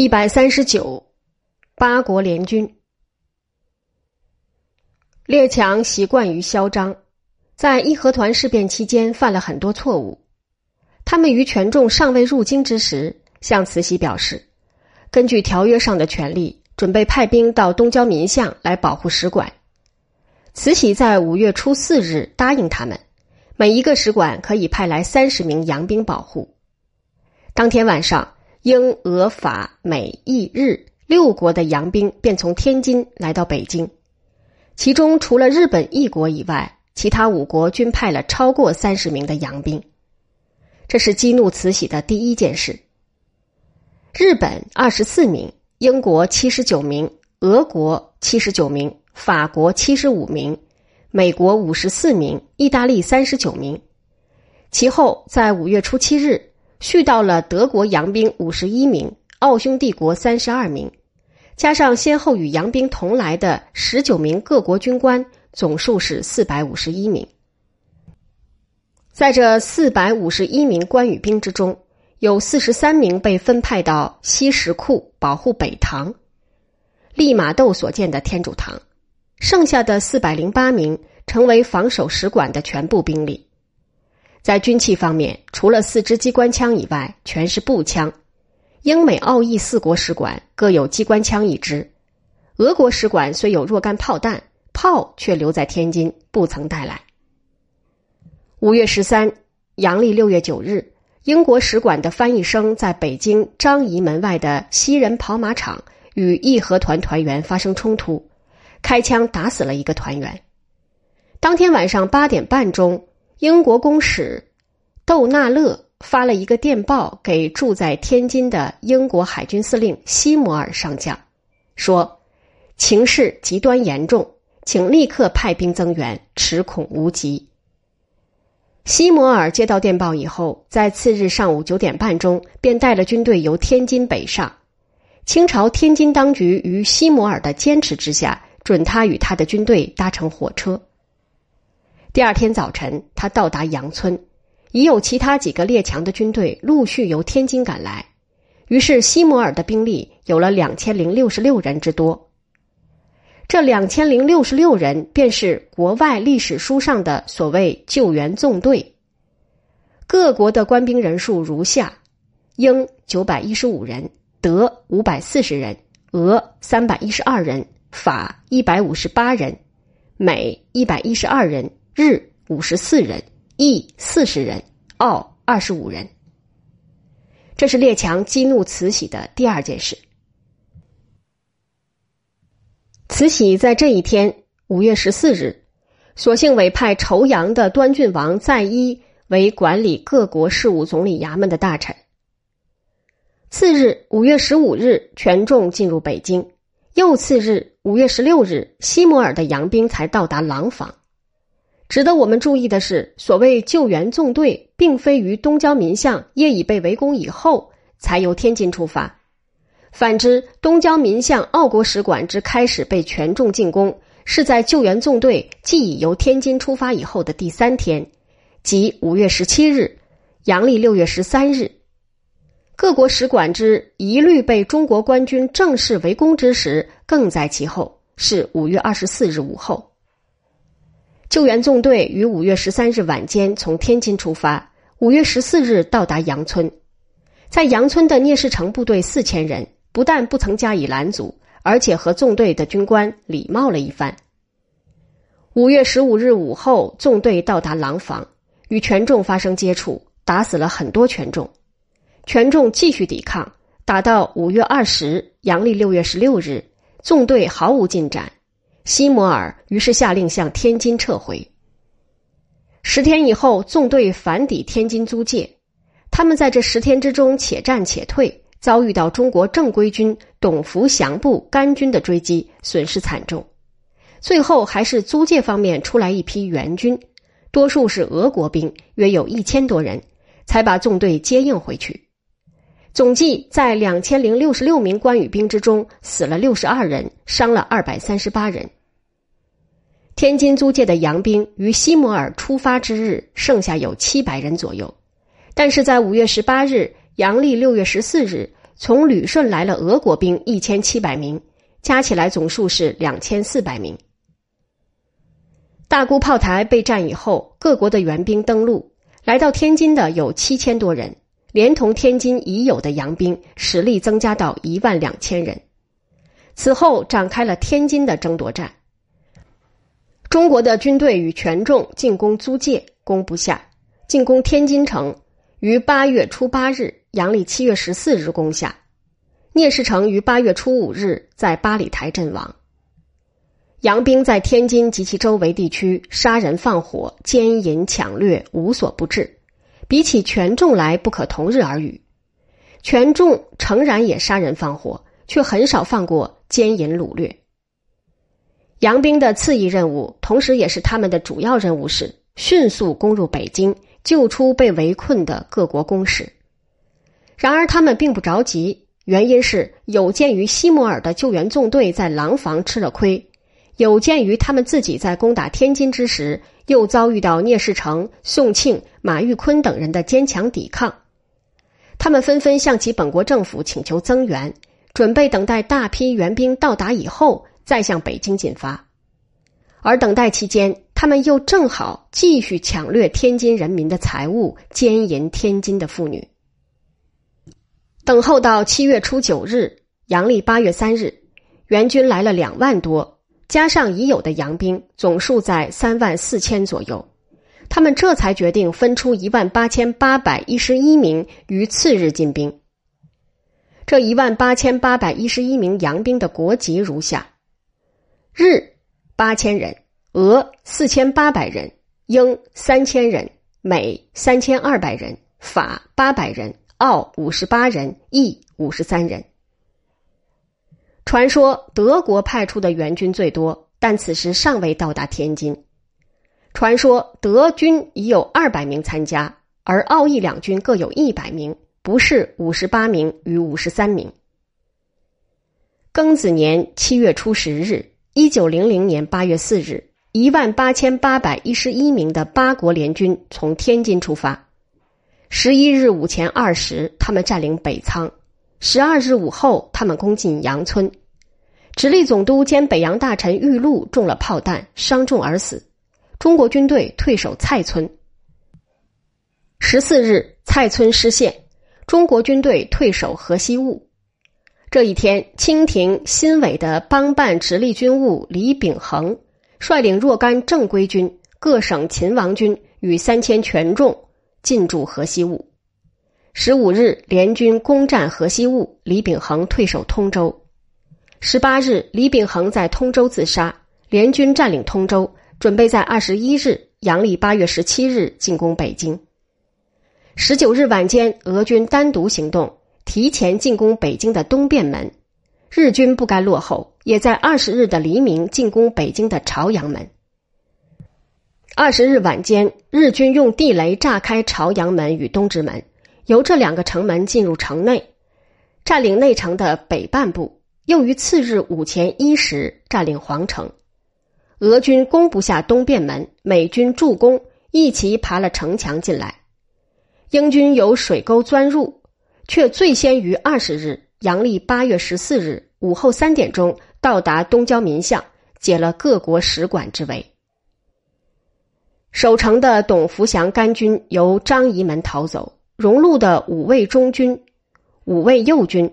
一百三十九，八国联军。列强习惯于嚣张，在义和团事变期间犯了很多错误。他们于权重尚未入京之时，向慈禧表示，根据条约上的权利，准备派兵到东交民巷来保护使馆。慈禧在五月初四日答应他们，每一个使馆可以派来三十名洋兵保护。当天晚上。英、俄、法、美、意、日六国的洋兵便从天津来到北京，其中除了日本一国以外，其他五国均派了超过三十名的洋兵。这是激怒慈禧的第一件事。日本二十四名，英国七十九名，俄国七十九名，法国七十五名，美国五十四名，意大利三十九名。其后在五月初七日。续到了德国洋兵五十一名，奥匈帝国三十二名，加上先后与洋兵同来的十九名各国军官，总数是四百五十一名。在这四百五十一名关羽兵之中，有四十三名被分派到西什库保护北堂，利玛窦所建的天主堂，剩下的四百零八名成为防守使馆的全部兵力。在军器方面，除了四支机关枪以外，全是步枪。英美澳意四国使馆各有机关枪一支，俄国使馆虽有若干炮弹，炮却留在天津，不曾带来。五月十三，阳历六月九日，英国使馆的翻译生在北京张仪门外的西人跑马场与义和团团员发生冲突，开枪打死了一个团员。当天晚上八点半钟。英国公使窦纳勒发了一个电报给住在天津的英国海军司令西摩尔上将，说情势极端严重，请立刻派兵增援，持恐无及。西摩尔接到电报以后，在次日上午九点半钟便带了军队由天津北上。清朝天津当局于西摩尔的坚持之下，准他与他的军队搭乘火车。第二天早晨，他到达杨村，已有其他几个列强的军队陆续由天津赶来，于是西摩尔的兵力有了两千零六十六人之多。这两千零六十六人便是国外历史书上的所谓救援纵队。各国的官兵人数如下：英九百一十五人，德五百四十人，俄三百一十二人，法一百五十八人，美一百一十二人。日五十四人，意四十人，奥二十五人。这是列强激怒慈禧的第二件事。慈禧在这一天，五月十四日，索性委派仇阳的端郡王在一为管理各国事务总理衙门的大臣。次日，五月十五日，权重进入北京。又次日，五月十六日，西摩尔的洋兵才到达廊坊。值得我们注意的是，所谓救援纵队，并非于东交民巷业已被围攻以后才由天津出发。反之，东交民巷澳国使馆之开始被全众进攻，是在救援纵队既已由天津出发以后的第三天，即五月十七日，阳历六月十三日。各国使馆之一律被中国官军正式围攻之时，更在其后，是五月二十四日午后。救援纵队于五月十三日晚间从天津出发，五月十四日到达杨村，在杨村的聂士成部队四千人不但不曾加以拦阻，而且和纵队的军官礼貌了一番。五月十五日午后，纵队到达廊坊，与权众发生接触，打死了很多权众，权众继续抵抗，打到五月二十，阳历六月十六日，纵队毫无进展。西摩尔于是下令向天津撤回。十天以后，纵队反抵天津租界，他们在这十天之中且战且退，遭遇到中国正规军董福祥部甘军的追击，损失惨重。最后还是租界方面出来一批援军，多数是俄国兵，约有一千多人，才把纵队接应回去。总计在两千零六十六名关羽兵之中，死了六十二人，伤了二百三十八人。天津租界的洋兵于西摩尔出发之日剩下有七百人左右，但是在五月十八日，阳历六月十四日，从旅顺来了俄国兵一千七百名，加起来总数是两千四百名。大沽炮台被占以后，各国的援兵登陆，来到天津的有七千多人，连同天津已有的洋兵，实力增加到一万两千人。此后展开了天津的争夺战。中国的军队与权重进攻租界，攻不下；进攻天津城，于八月初八日（阳历七月十四日）攻下。聂士成于八月初五日在八里台阵亡。洋兵在天津及其周围地区杀人放火、奸淫抢掠，无所不至，比起权重来不可同日而语。权重诚然也杀人放火，却很少放过奸淫掳掠。洋兵的次一任务，同时也是他们的主要任务是迅速攻入北京，救出被围困的各国公使。然而他们并不着急，原因是有鉴于西摩尔的救援纵队在廊坊吃了亏。有鉴于他们自己在攻打天津之时，又遭遇到聂士成、宋庆、马玉坤等人的坚强抵抗，他们纷纷向其本国政府请求增援，准备等待大批援兵到达以后再向北京进发。而等待期间，他们又正好继续抢掠天津人民的财物，奸淫天津的妇女。等候到七月初九日，阳历八月三日，援军来了两万多。加上已有的洋兵，总数在三万四千左右，他们这才决定分出一万八千八百一十一名于次日进兵。这一万八千八百一十一名洋兵的国籍如下：日八千人，俄四千八百人，英三千人，美三千二百人，法八百人，澳五十八人，意五十三人。传说德国派出的援军最多，但此时尚未到达天津。传说德军已有二百名参加，而奥义两军各有一百名，不是五十八名与五十三名。庚子年七月初十日，一九零零年八月四日，一万八千八百一十一名的八国联军从天津出发。十一日午前二时，他们占领北仓。十二日午后，他们攻进杨村，直隶总督兼北洋大臣玉禄中了炮弹，伤重而死。中国军队退守蔡村。十四日，蔡村失陷，中国军队退守河西务。这一天，清廷新委的帮办直隶军务李秉衡率领若干正规军、各省勤王军与三千权重进驻河西务。十五日，联军攻占河西务，李秉衡退守通州。十八日，李秉衡在通州自杀，联军占领通州，准备在二十一日（阳历八月十七日）进攻北京。十九日晚间，俄军单独行动，提前进攻北京的东便门。日军不甘落后，也在二十日的黎明进攻北京的朝阳门。二十日晚间，日军用地雷炸开朝阳门与东直门。由这两个城门进入城内，占领内城的北半部，又于次日午前一时占领皇城。俄军攻不下东便门，美军助攻，一齐爬了城墙进来。英军由水沟钻入，却最先于二十日（阳历八月十四日）午后三点钟到达东交民巷，解了各国使馆之围。守城的董福祥甘军由张仪门逃走。荣禄的五位中军、五位右军、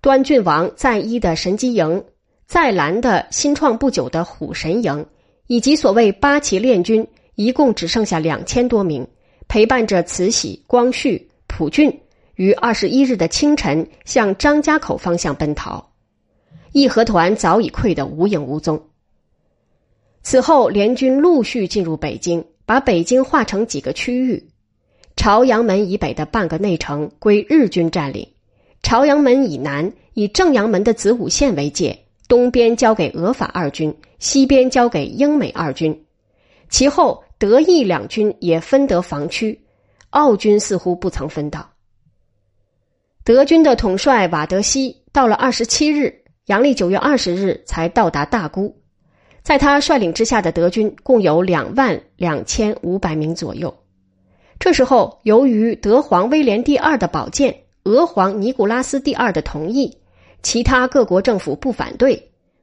端郡王在一的神机营、在兰的新创不久的虎神营，以及所谓八旗练军，一共只剩下两千多名，陪伴着慈禧、光绪、普俊于二十一日的清晨向张家口方向奔逃。义和团早已溃得无影无踪。此后，联军陆续进入北京，把北京划成几个区域。朝阳门以北的半个内城归日军占领，朝阳门以南以正阳门的子午线为界，东边交给俄法二军，西边交给英美二军。其后德意两军也分得防区，澳军似乎不曾分到。德军的统帅瓦德西到了二十七日，阳历九月二十日才到达大沽，在他率领之下的德军共有两万两千五百名左右。这时候，由于德皇威廉第二的宝剑俄皇尼古拉斯第二的同意，其他各国政府不反对，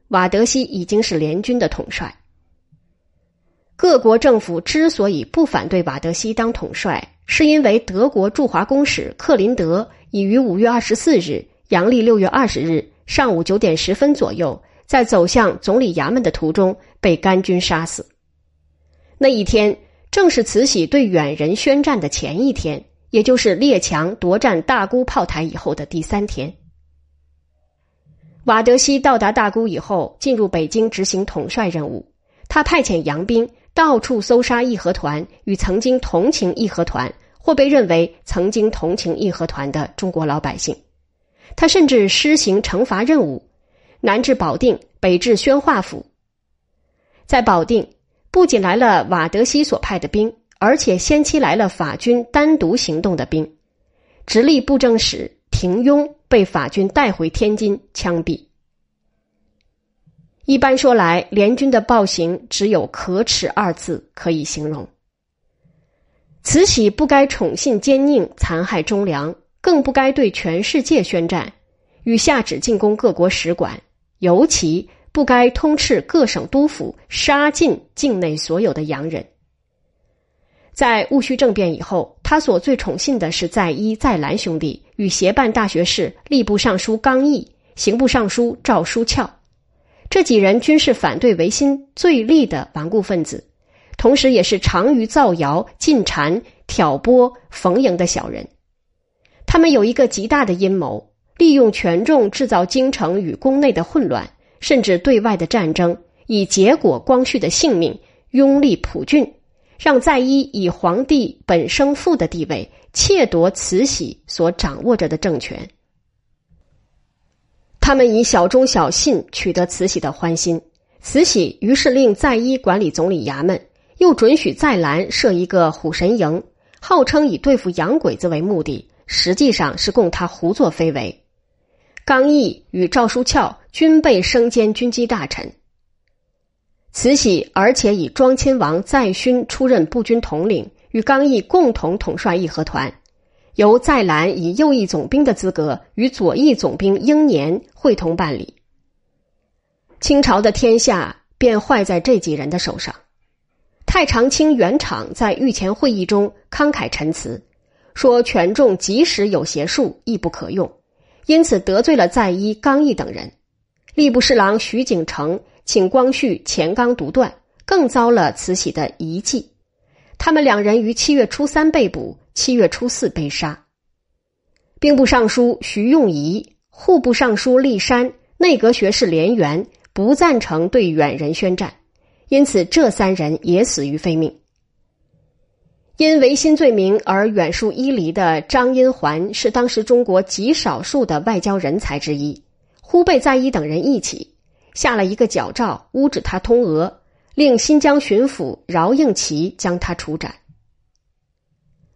瓦德西已经是联军的统帅。各国政府之所以不反对瓦德西当统帅，是因为德国驻华公使克林德已于五月二十四日（阳历六月二十日）上午九点十分左右，在走向总理衙门的途中被甘军杀死。那一天正是慈禧对远人宣战的前一天，也就是列强夺占大沽炮台以后的第三天。瓦德西到达大沽以后，进入北京执行统帅任务。他派遣洋兵。到处搜杀义和团与曾经同情义和团或被认为曾经同情义和团的中国老百姓，他甚至施行惩罚任务，南至保定，北至宣化府。在保定，不仅来了瓦德西所派的兵，而且先期来了法军单独行动的兵，直隶布政使廷庸被法军带回天津枪毙。一般说来，联军的暴行只有“可耻”二字可以形容。慈禧不该宠信奸佞，残害忠良，更不该对全世界宣战，与下旨进攻各国使馆，尤其不该通斥各省督府，杀尽境内所有的洋人。在戊戌政变以后，他所最宠信的是在一、在兰兄弟与协办大学士吏部尚书刚毅、刑部尚书赵书翘。这几人均是反对维新最力的顽固分子，同时也是长于造谣、进谗、挑拨、逢迎的小人。他们有一个极大的阴谋，利用权重制造京城与宫内的混乱，甚至对外的战争，以结果光绪的性命，拥立普俊，让在一以皇帝本生父的地位窃夺慈禧所掌握着的政权。他们以小忠小信取得慈禧的欢心，慈禧于是令在一管理总理衙门，又准许在兰设一个虎神营，号称以对付洋鬼子为目的，实际上是供他胡作非为。刚毅与赵书翘均被升兼军机大臣。慈禧而且以庄亲王载勋出任步军统领，与刚毅共同统帅义和团。由在兰以右翼总兵的资格与左翼总兵英年会同办理，清朝的天下便坏在这几人的手上。太常卿袁敞在御前会议中慷慨陈词，说权重即使有邪术亦不可用，因此得罪了在一刚毅等人。吏部侍郎徐景成请光绪钱刚独断，更遭了慈禧的遗迹。他们两人于七月初三被捕。七月初四被杀。兵部尚书徐用仪、户部尚书立山、内阁学士连元不赞成对远人宣战，因此这三人也死于非命。因违心罪名而远戍伊犁的张荫环是当时中国极少数的外交人才之一，忽被在一等人一起下了一个矫诏，诬指他通俄，令新疆巡抚饶应祺将他处斩。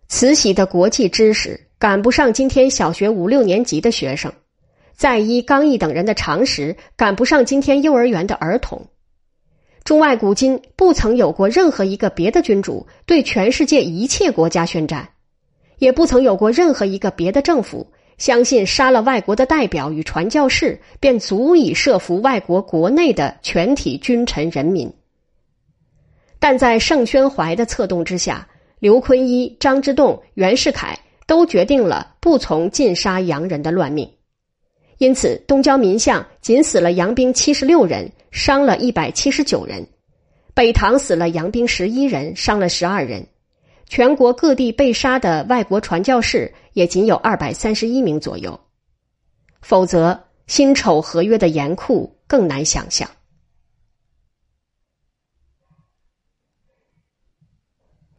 慈禧的国际知识赶不上今天小学五六年级的学生，在一刚毅等人的常识赶不上今天幼儿园的儿童。中外古今不曾有过任何一个别的君主对全世界一切国家宣战，也不曾有过任何一个别的政府相信杀了外国的代表与传教士便足以设伏外国国内的全体君臣人民。但在盛宣怀的策动之下。刘坤一、张之洞、袁世凯都决定了不从尽杀洋人的乱命，因此东交民巷仅死了洋兵七十六人，伤了一百七十九人；北塘死了洋兵十一人，伤了十二人；全国各地被杀的外国传教士也仅有二百三十一名左右。否则，辛丑合约的严酷更难想象。